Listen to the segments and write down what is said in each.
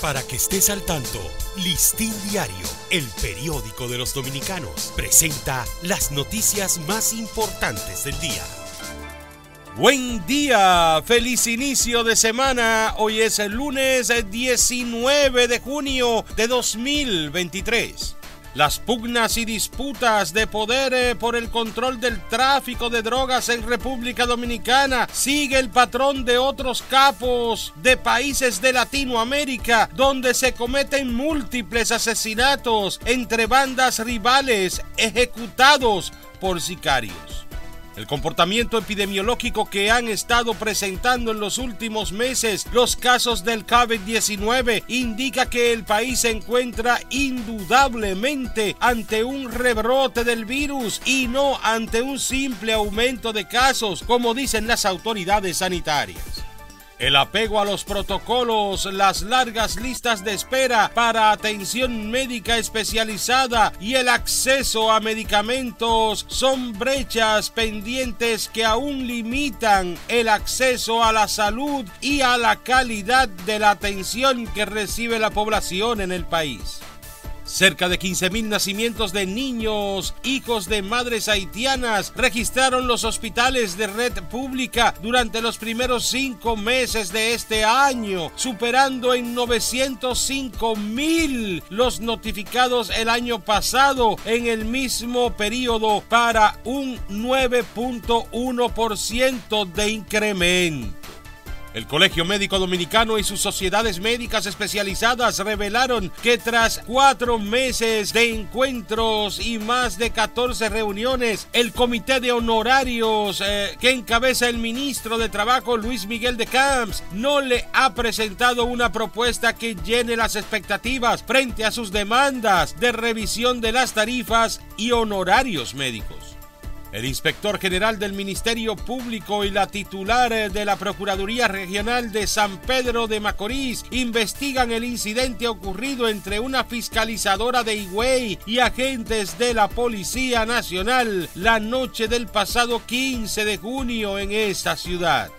Para que estés al tanto, Listín Diario, el periódico de los dominicanos, presenta las noticias más importantes del día. Buen día, feliz inicio de semana. Hoy es el lunes 19 de junio de 2023. Las pugnas y disputas de poder eh, por el control del tráfico de drogas en República Dominicana sigue el patrón de otros capos de países de Latinoamérica donde se cometen múltiples asesinatos entre bandas rivales ejecutados por sicarios. El comportamiento epidemiológico que han estado presentando en los últimos meses los casos del COVID-19 indica que el país se encuentra indudablemente ante un rebrote del virus y no ante un simple aumento de casos, como dicen las autoridades sanitarias. El apego a los protocolos, las largas listas de espera para atención médica especializada y el acceso a medicamentos son brechas pendientes que aún limitan el acceso a la salud y a la calidad de la atención que recibe la población en el país. Cerca de 15.000 nacimientos de niños, hijos de madres haitianas, registraron los hospitales de red pública durante los primeros cinco meses de este año, superando en 905.000 los notificados el año pasado en el mismo periodo para un 9.1% de incremento. El Colegio Médico Dominicano y sus sociedades médicas especializadas revelaron que tras cuatro meses de encuentros y más de 14 reuniones, el Comité de Honorarios eh, que encabeza el ministro de Trabajo Luis Miguel de Camps no le ha presentado una propuesta que llene las expectativas frente a sus demandas de revisión de las tarifas y honorarios médicos. El inspector general del Ministerio Público y la titular eh, de la Procuraduría Regional de San Pedro de Macorís investigan el incidente ocurrido entre una fiscalizadora de Higüey y agentes de la Policía Nacional la noche del pasado 15 de junio en esta ciudad.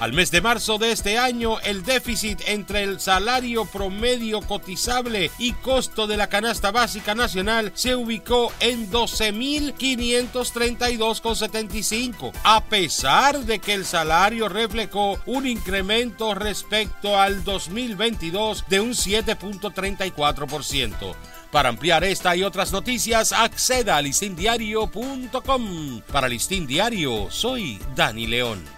Al mes de marzo de este año, el déficit entre el salario promedio cotizable y costo de la canasta básica nacional se ubicó en 12.532,75, a pesar de que el salario reflejó un incremento respecto al 2022 de un 7.34%. Para ampliar esta y otras noticias, acceda a listindiario.com. Para Listín Diario, soy Dani León.